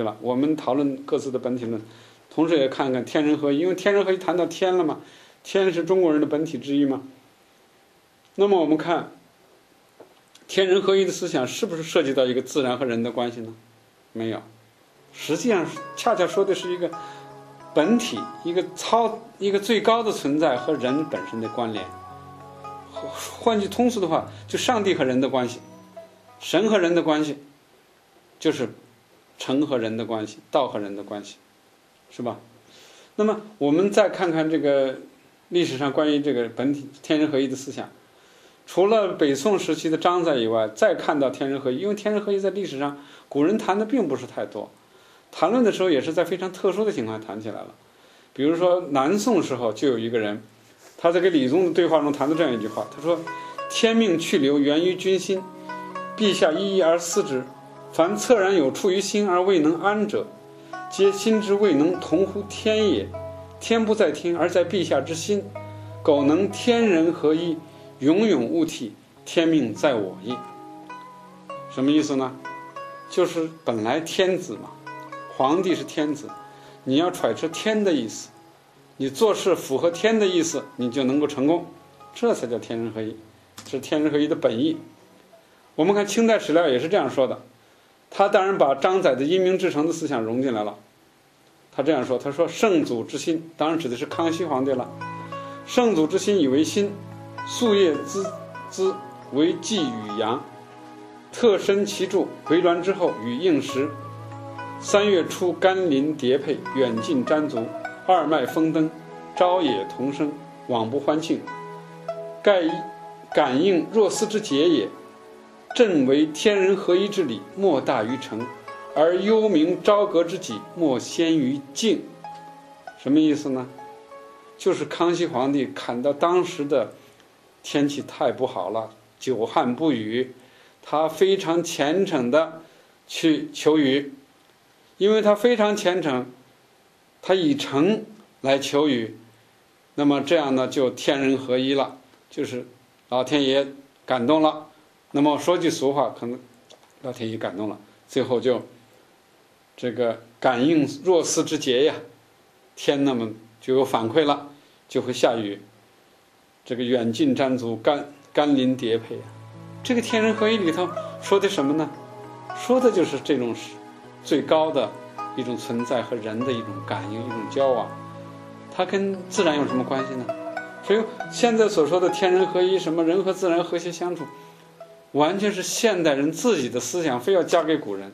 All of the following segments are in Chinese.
去了。我们讨论各自的本体论，同时也看看天人合一，因为天人合一谈到天了嘛，天是中国人的本体之一嘛。那么我们看天人合一的思想是不是涉及到一个自然和人的关系呢？没有，实际上恰恰说的是一个本体，一个超一个最高的存在和人本身的关联。换句通俗的话，就上帝和人的关系，神和人的关系，就是诚和人的关系，道和人的关系，是吧？那么我们再看看这个历史上关于这个本体天人合一的思想。除了北宋时期的张载以外，再看到天人合一，因为天人合一在历史上古人谈的并不是太多，谈论的时候也是在非常特殊的情况谈起来了。比如说南宋时候就有一个人，他在跟李宗的对话中谈的这样一句话，他说：“天命去留源于君心，陛下一一而思之。凡恻然有处于心而未能安者，皆心之未能同乎天也。天不在天，而在陛下之心。苟能天人合一。”永永勿替，天命在我意。什么意思呢？就是本来天子嘛，皇帝是天子，你要揣测天的意思，你做事符合天的意思，你就能够成功，这才叫天人合一，是天人合一的本意。我们看清代史料也是这样说的，他当然把张载的因明至诚的思想融进来了。他这样说：“他说圣祖之心，当然指的是康熙皇帝了。圣祖之心以为心。”夙夜孜孜为祭与阳，特身其柱，回銮之后与应时。三月初甘霖叠配，远近瞻足，二脉风灯，朝野同声，往不欢庆。盖感应若斯之节也。朕为天人合一之礼，莫大于诚；而幽冥朝阁之己，莫先于敬。什么意思呢？就是康熙皇帝看到当时的。天气太不好了，久旱不雨，他非常虔诚的去求雨，因为他非常虔诚，他以诚来求雨，那么这样呢就天人合一了，就是老天爷感动了。那么说句俗话，可能老天爷感动了，最后就这个感应若斯之节呀，天那么就有反馈了，就会下雨。这个远近沾足，甘甘霖叠配啊，这个天人合一里头说的什么呢？说的就是这种最高的一种存在和人的一种感应、一种交往。它跟自然有什么关系呢？所以现在所说的天人合一，什么人和自然和谐相处，完全是现代人自己的思想，非要加给古人。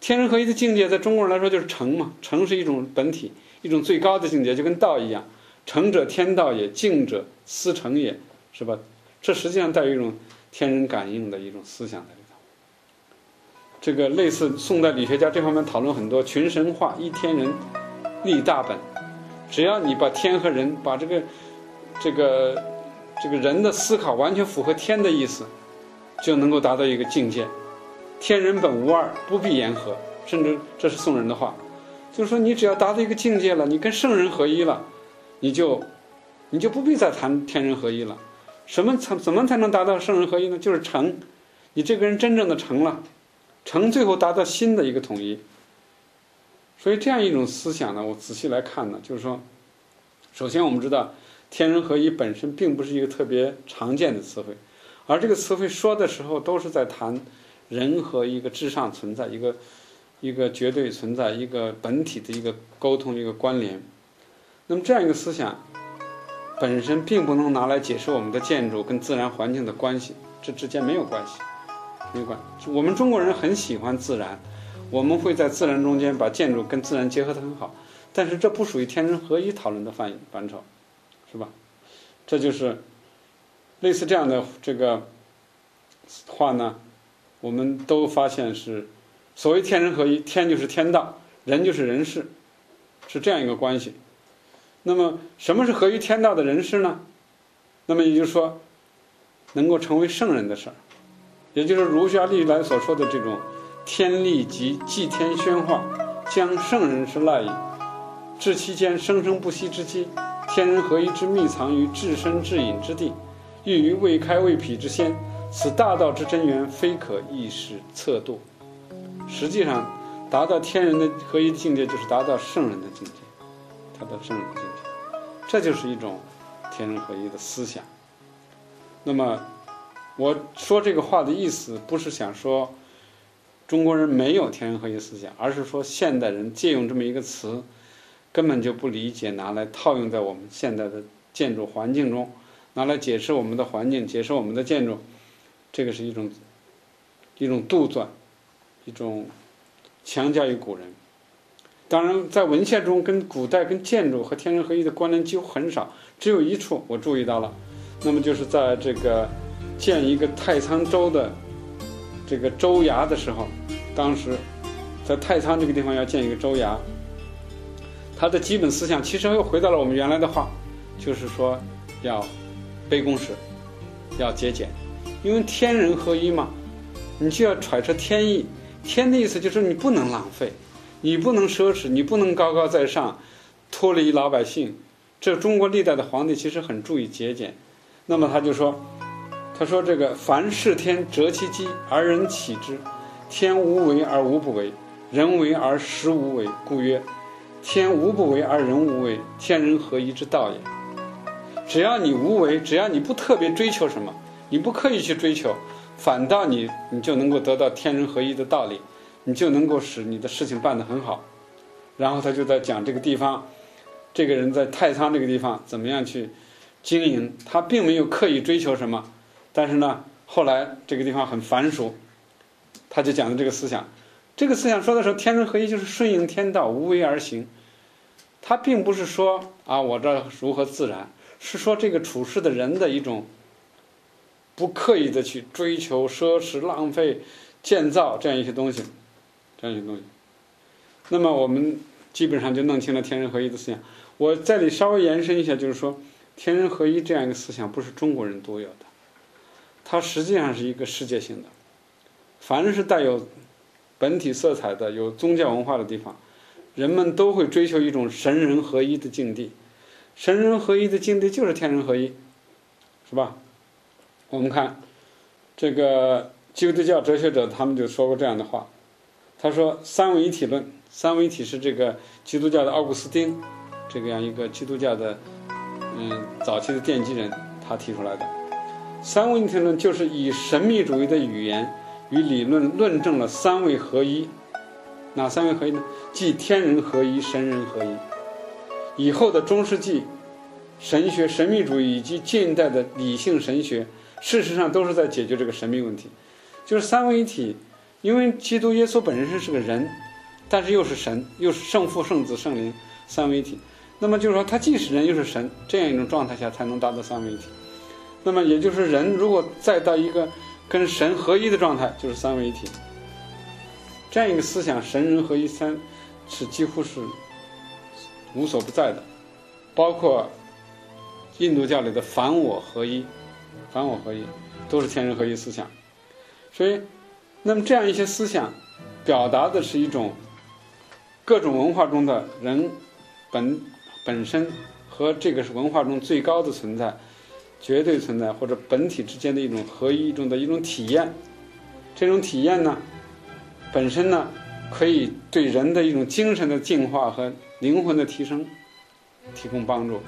天人合一的境界，在中国人来说就是诚嘛，诚是一种本体，一种最高的境界，就跟道一样。诚者天道也，静者思诚也，是吧？这实际上带有一种天人感应的一种思想在里头。这个类似宋代理学家这方面讨论很多，群神化，一天人，立大本。只要你把天和人，把这个这个这个人的思考完全符合天的意思，就能够达到一个境界。天人本无二，不必言和。甚至这是宋人的话，就是说你只要达到一个境界了，你跟圣人合一了。你就，你就不必再谈天人合一了。什么才怎么才能达到圣人合一呢？就是成，你这个人真正的成了，成最后达到新的一个统一。所以这样一种思想呢，我仔细来看呢，就是说，首先我们知道天人合一本身并不是一个特别常见的词汇，而这个词汇说的时候都是在谈人和一个至上存在、一个一个绝对存在、一个本体的一个沟通、一个关联。那么这样一个思想，本身并不能拿来解释我们的建筑跟自然环境的关系，这之间没有关系，没有关。我们中国人很喜欢自然，我们会在自然中间把建筑跟自然结合得很好，但是这不属于天人合一讨论的范范畴，是吧？这就是类似这样的这个话呢，我们都发现是所谓天人合一，天就是天道，人就是人事，是这样一个关系。那么，什么是合于天道的人事呢？那么也就是说，能够成为圣人的事儿，也就是儒家历来所说的这种“天立即祭天宣化，将圣人之赖矣”。至其间生生不息之机，天人合一之秘藏于至深至隐之地，寓于未开未辟之先。此大道之真源，非可一时测度。实际上达到天人的合一境界，就是达到圣人的境界，达到圣人的境界，这就是一种天人合一的思想。那么我说这个话的意思，不是想说中国人没有天人合一思想，而是说现代人借用这么一个词，根本就不理解，拿来套用在我们现在的建筑环境中，拿来解释我们的环境，解释我们的建筑，这个是一种一种杜撰。一种强加于古人，当然在文献中跟古代跟建筑和天人合一的关联几乎很少，只有一处我注意到了，那么就是在这个建一个太仓州的这个州衙的时候，当时在太仓这个地方要建一个州衙，他的基本思想其实又回到了我们原来的话，就是说要卑躬实，要节俭，因为天人合一嘛，你就要揣测天意。天的意思就是你不能浪费，你不能奢侈，你不能高高在上，脱离老百姓。这中国历代的皇帝其实很注意节俭。那么他就说，他说这个凡事天择其机而人起之，天无为而无不为，人为而时无为，故曰天无不为而人无为，天人合一之道也。只要你无为，只要你不特别追求什么，你不刻意去追求。反倒你，你就能够得到天人合一的道理，你就能够使你的事情办得很好。然后他就在讲这个地方，这个人在太仓这个地方怎么样去经营，他并没有刻意追求什么，但是呢，后来这个地方很繁熟，他就讲的这个思想，这个思想说的时候，天人合一就是顺应天道，无为而行。他并不是说啊，我这如何自然，是说这个处事的人的一种。不刻意的去追求奢侈、浪费、建造这样一些东西，这样一些东西。那么我们基本上就弄清了天人合一的思想。我在里稍微延伸一下，就是说，天人合一这样一个思想不是中国人独有的，它实际上是一个世界性的。凡是带有本体色彩的、有宗教文化的地方，人们都会追求一种神人合一的境地。神人合一的境地就是天人合一，是吧？我们看，这个基督教哲学者他们就说过这样的话，他说“三位一体论”，三位一体是这个基督教的奥古斯丁，这个样一个基督教的嗯早期的奠基人，他提出来的“三位一体论”就是以神秘主义的语言与理论论证了三位合一。哪三位合一呢？即天人合一、神人合一。以后的中世纪神学、神秘主义以及近代的理性神学。事实上都是在解决这个神秘问题，就是三位一体。因为基督耶稣本身是个人，但是又是神，又是圣父、圣子、圣灵三位一体。那么就是说，他既是人又是神，这样一种状态下才能达到三位一体。那么也就是人如果再到一个跟神合一的状态，就是三位一体。这样一个思想，神人合一三，是几乎是无所不在的，包括印度教里的凡我合一。凡我合一，都是天人合一思想。所以，那么这样一些思想，表达的是一种各种文化中的人本本身和这个是文化中最高的存在、绝对存在或者本体之间的一种合一中的一种体验。这种体验呢，本身呢，可以对人的一种精神的净化和灵魂的提升提供帮助。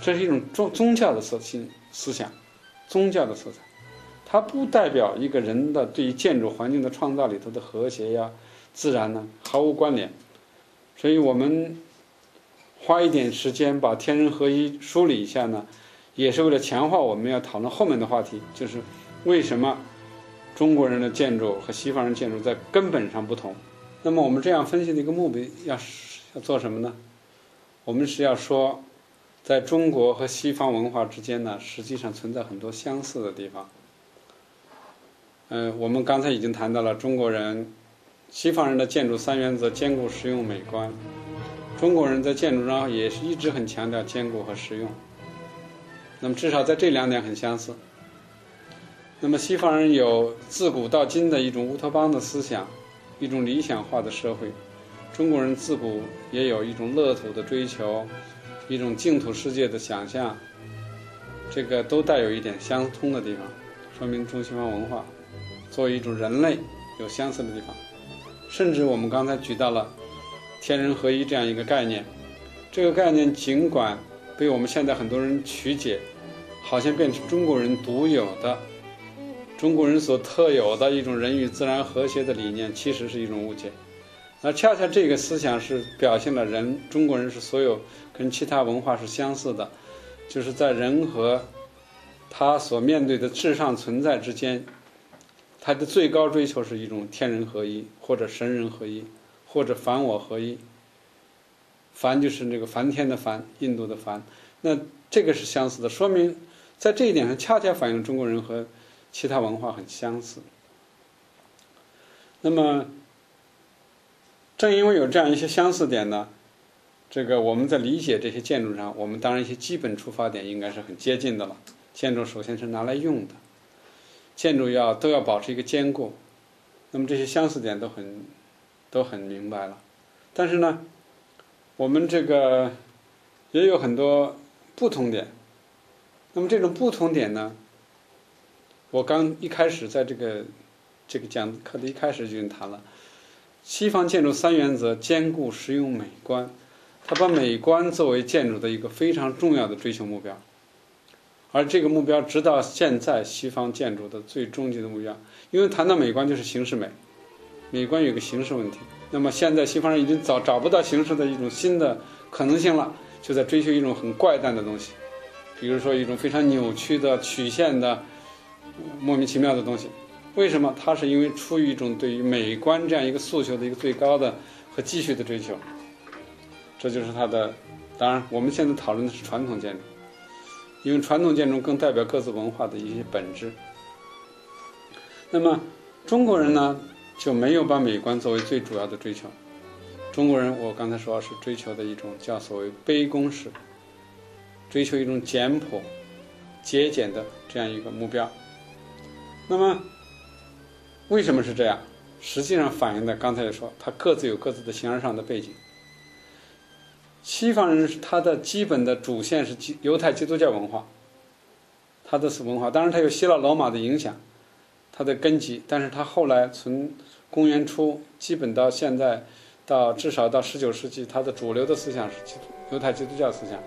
这是一种宗宗教的思心思想。宗教的色彩，它不代表一个人的对于建筑环境的创造里头的和谐呀、自然呢毫无关联。所以我们花一点时间把天人合一梳理一下呢，也是为了强化我们要讨论后面的话题，就是为什么中国人的建筑和西方人建筑在根本上不同。那么我们这样分析的一个目的要要做什么呢？我们是要说。在中国和西方文化之间呢，实际上存在很多相似的地方。嗯，我们刚才已经谈到了中国人、西方人的建筑三原则：坚固、实用、美观。中国人在建筑上也是一直很强调坚固和实用。那么至少在这两点很相似。那么西方人有自古到今的一种乌托邦的思想，一种理想化的社会。中国人自古也有一种乐土的追求。一种净土世界的想象，这个都带有一点相通的地方，说明中西方文化作为一种人类有相似的地方。甚至我们刚才举到了天人合一这样一个概念，这个概念尽管被我们现在很多人曲解，好像变成中国人独有的、中国人所特有的一种人与自然和谐的理念，其实是一种误解。那恰恰这个思想是表现了人中国人是所有跟其他文化是相似的，就是在人和他所面对的至上存在之间。他的最高追求是一种天人合一，或者神人合一，或者凡我合一。凡就是那个梵天的梵，印度的梵。那这个是相似的，说明在这一点上恰恰反映中国人和其他文化很相似。那么，正因为有这样一些相似点呢，这个我们在理解这些建筑上，我们当然一些基本出发点应该是很接近的了。建筑首先是拿来用的。建筑要都要保持一个坚固，那么这些相似点都很都很明白了，但是呢，我们这个也有很多不同点。那么这种不同点呢，我刚一开始在这个这个讲课的一开始就已经谈了，西方建筑三原则：坚固、实用、美观。它把美观作为建筑的一个非常重要的追求目标。而这个目标，直到现在，西方建筑的最终极的目标，因为谈到美观就是形式美，美观有个形式问题。那么现在西方人已经找找不到形式的一种新的可能性了，就在追求一种很怪诞的东西，比如说一种非常扭曲的曲线的莫名其妙的东西。为什么？它是因为出于一种对于美观这样一个诉求的一个最高的和继续的追求。这就是它的。当然，我们现在讨论的是传统建筑。因为传统建筑更代表各自文化的一些本质。那么中国人呢，就没有把美观作为最主要的追求。中国人，我刚才说是追求的一种叫所谓卑躬式，追求一种简朴、节俭的这样一个目标。那么为什么是这样？实际上反映的刚才也说，它各自有各自的形而上的背景。西方人他的基本的主线是基犹太基督教文化，他的是文化，当然他有希腊罗马的影响，他的根基，但是他后来从公元初基本到现在，到至少到十九世纪，他的主流的思想是基督犹太基督教思想，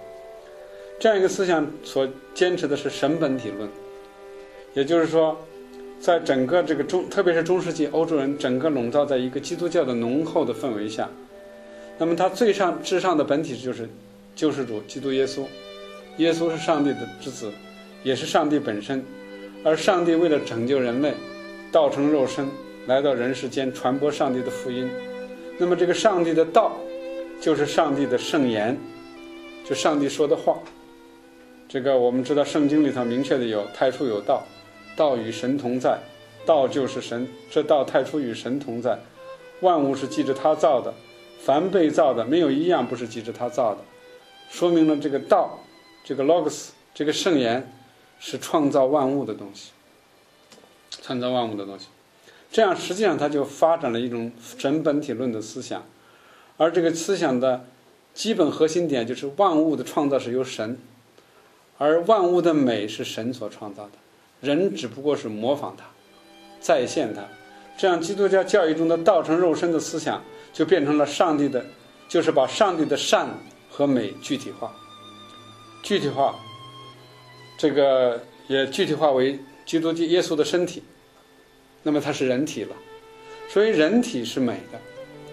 这样一个思想所坚持的是神本体论，也就是说，在整个这个中，特别是中世纪欧洲人整个笼罩在一个基督教的浓厚的氛围下。那么，他最上至上的本体就是救世主基督耶稣。耶稣是上帝的之子，也是上帝本身。而上帝为了拯救人类，道成肉身来到人世间，传播上帝的福音。那么，这个上帝的道，就是上帝的圣言，就上帝说的话。这个我们知道，圣经里头明确的有“太初有道，道与神同在，道就是神”。这道太初与神同在，万物是记着他造的。凡被造的，没有一样不是记着他造的，说明了这个道，这个 logos，这个圣言，是创造万物的东西，创造万物的东西。这样实际上它就发展了一种神本体论的思想，而这个思想的基本核心点就是万物的创造是由神，而万物的美是神所创造的，人只不过是模仿它，再现它。这样基督教教义中的道成肉身的思想。就变成了上帝的，就是把上帝的善和美具体化，具体化，这个也具体化为基督耶稣的身体，那么它是人体了，所以人体是美的，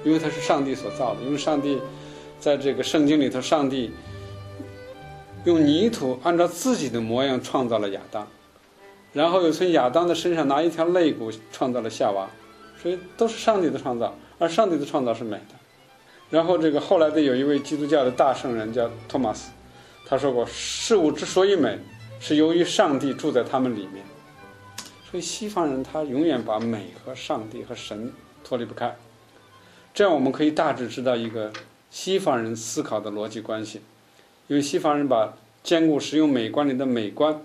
因为它是上帝所造的，因为上帝在这个圣经里头，上帝用泥土按照自己的模样创造了亚当，然后又从亚当的身上拿一条肋骨创造了夏娃，所以都是上帝的创造。而上帝的创造是美的，然后这个后来的有一位基督教的大圣人叫托马斯，他说过事物之所以美，是由于上帝住在他们里面。所以西方人他永远把美和上帝和神脱离不开，这样我们可以大致知道一个西方人思考的逻辑关系，因为西方人把兼顾实用美观里的美观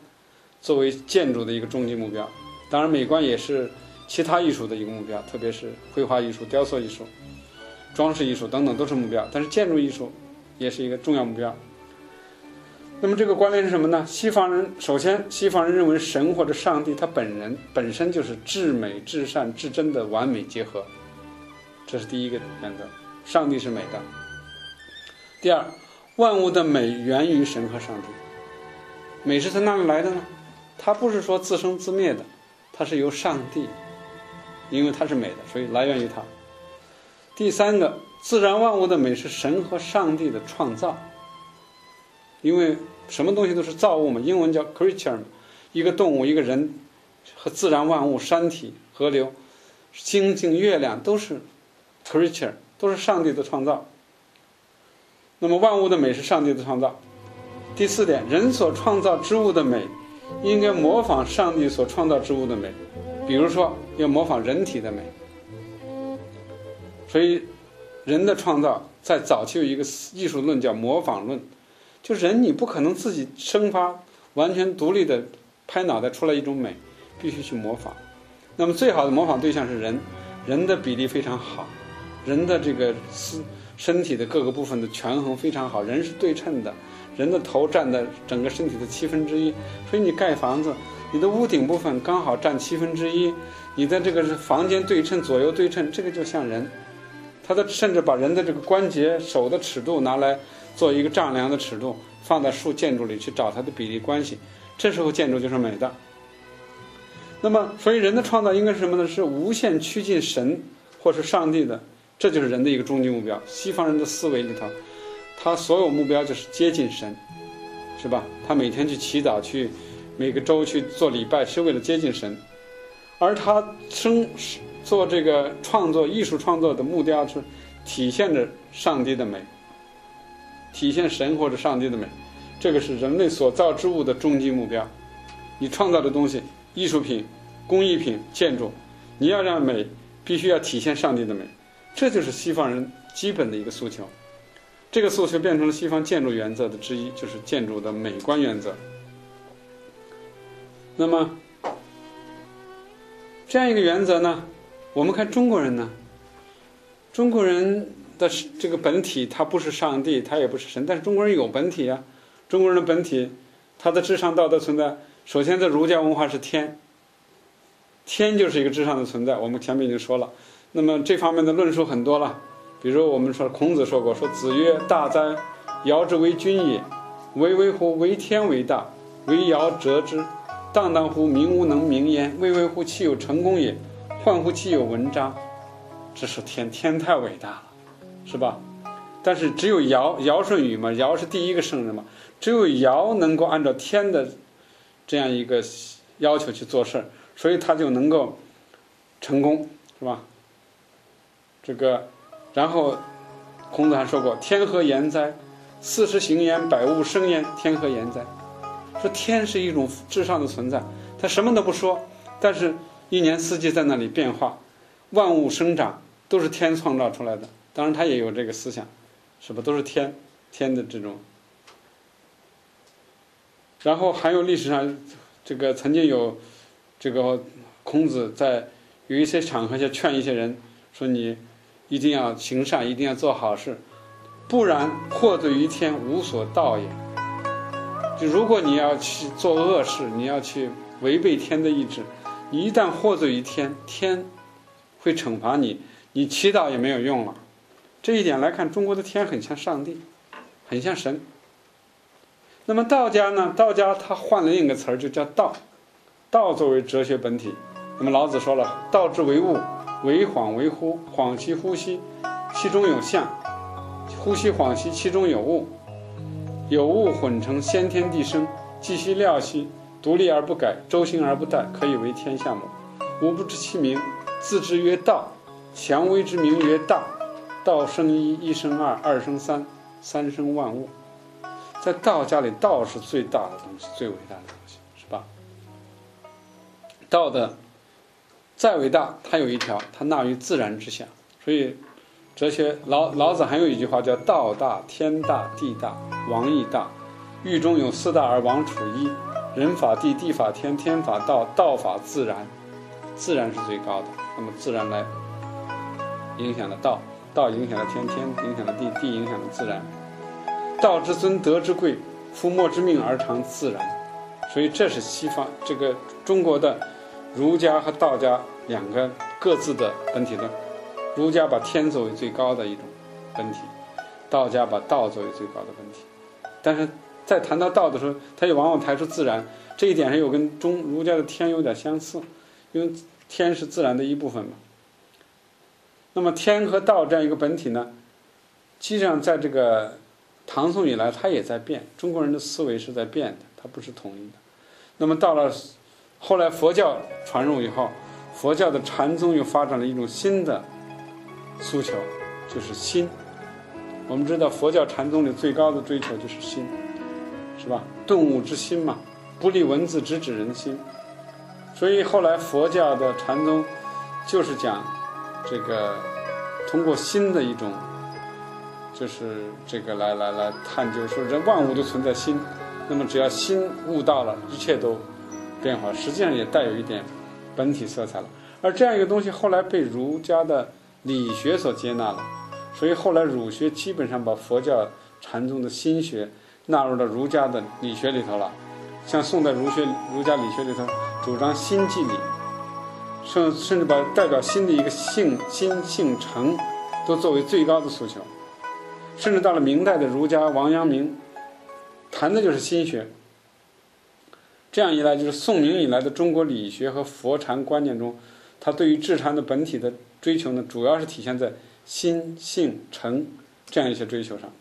作为建筑的一个终极目标，当然美观也是。其他艺术的一个目标，特别是绘画艺术、雕塑艺术、装饰艺术等等都是目标，但是建筑艺术也是一个重要目标。那么这个关联是什么呢？西方人首先，西方人认为神或者上帝他本人本身就是至美、至善、至真的完美结合，这是第一个原则，上帝是美的。第二，万物的美源于神和上帝。美是从哪里来的呢？它不是说自生自灭的，它是由上帝，因为它是美的，所以来源于它。第三个，自然万物的美是神和上帝的创造，因为什么东西都是造物嘛，英文叫 creature 嘛，一个动物、一个人和自然万物、山体、河流、星星、月亮都是 creature，都是上帝的创造。那么万物的美是上帝的创造。第四点，人所创造之物的美，应该模仿上帝所创造之物的美，比如说要模仿人体的美。所以，人的创造在早期有一个艺术论叫模仿论，就人你不可能自己生发完全独立的拍脑袋出来一种美，必须去模仿。那么最好的模仿对象是人，人的比例非常好，人的这个思。身体的各个部分的权衡非常好，人是对称的，人的头占的整个身体的七分之一，所以你盖房子，你的屋顶部分刚好占七分之一，你的这个房间对称，左右对称，这个就像人，他的甚至把人的这个关节手的尺度拿来做一个丈量的尺度，放在树建筑里去找它的比例关系，这时候建筑就是美的。那么，所以人的创造应该是什么呢？是无限趋近神或是上帝的。这就是人的一个终极目标。西方人的思维里头，他所有目标就是接近神，是吧？他每天去祈祷，去每个周去做礼拜，是为了接近神。而他生做这个创作、艺术创作的目标是体现着上帝的美，体现神或者上帝的美。这个是人类所造之物的终极目标。你创造的东西，艺术品、工艺品、建筑，你要让美，必须要体现上帝的美。这就是西方人基本的一个诉求，这个诉求变成了西方建筑原则的之一，就是建筑的美观原则。那么，这样一个原则呢，我们看中国人呢，中国人的这个本体，他不是上帝，他也不是神，但是中国人有本体啊。中国人的本体，他的至上道德存在，首先在儒家文化是天，天就是一个至上的存在，我们前面已经说了。那么这方面的论述很多了，比如我们说孔子说过：“说子曰，大哉，尧之为君也！巍巍乎，为天为大，为尧折之。荡荡乎，民无能名焉。巍巍乎，其有成功也！焕乎其有文章。”这是天，天太伟大了，是吧？但是只有尧，尧舜禹嘛，尧是第一个圣人嘛，只有尧能够按照天的这样一个要求去做事，所以他就能够成功，是吧？这个，然后，孔子还说过：“天何言哉？四时行焉，百物生焉。天何言哉？”说天是一种至上的存在，他什么都不说，但是一年四季在那里变化，万物生长都是天创造出来的。当然，他也有这个思想，是不都是天天的这种。然后还有历史上，这个曾经有这个孔子在有一些场合下劝一些人说：“你。”一定要行善，一定要做好事，不然祸罪于天，无所道也。就如果你要去做恶事，你要去违背天的意志，你一旦祸罪于天，天会惩罚你，你祈祷也没有用了。这一点来看，中国的天很像上帝，很像神。那么道家呢？道家他换了另一个词儿，就叫道。道作为哲学本体，那么老子说了：“道之为物。”为恍为惚，恍其呼吸，其中有象；呼吸恍兮，其中有物。有物混成先天地生，既兮料兮，独立而不改，周行而不殆，可以为天下母。吾不知其名，自知曰道。强为之名曰大。道生一，一生二，二生三，三生万物。在道家里，道是最大的东西，最伟大的东西，是吧？道的。再伟大，它有一条，它纳于自然之下。所以，哲学老老子还有一句话叫“道大，天大，地大，王亦大。狱中有四大而王处一：人法地，地法天，天法道，道法自然。自然是最高的，那么自然来影响了道，道影响了天，天影响了地，地影响了自然。道之尊，德之贵，夫莫之命而常自然。所以，这是西方这个中国的。儒家和道家两个各自的本体论，儒家把天作为最高的一种本体，道家把道作为最高的本体。但是在谈到道的时候，他也往往排除自然，这一点上又跟中儒家的天有点相似，因为天是自然的一部分嘛。那么天和道这样一个本体呢，实际上在这个唐宋以来，它也在变。中国人的思维是在变的，它不是统一的。那么到了后来佛教传入以后，佛教的禅宗又发展了一种新的诉求，就是心。我们知道佛教禅宗里最高的追求就是心，是吧？顿悟之心嘛，不立文字，直指人心。所以后来佛教的禅宗就是讲这个通过心的一种，就是这个来来来探究，说人万物都存在心。那么只要心悟到了，一切都变化。实际上也带有一点本体色彩了。而这样一个东西后来被儒家的理学所接纳了。所以后来儒学基本上把佛教禅宗的心学纳入到儒家的理学里头了，像宋代儒学儒家理学里头主张心即理，甚甚至把代表心的一个性心性诚都作为最高的诉求，甚至到了明代的儒家王阳明谈的就是心学。这样一来，就是宋明以来的中国理学和佛禅观念中，他对于智禅的本体的追求呢，主要是体现在。心性诚这样一些追求上，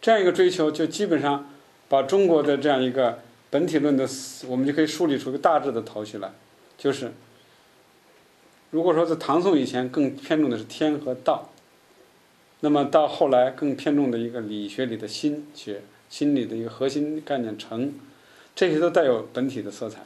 这样一个追求就基本上把中国的这样一个本体论的，我们就可以梳理出一个大致的头绪来，就是如果说在唐宋以前更偏重的是天和道，那么到后来更偏重的一个理学里的心学，心理的一个核心概念诚，这些都带有本体的色彩。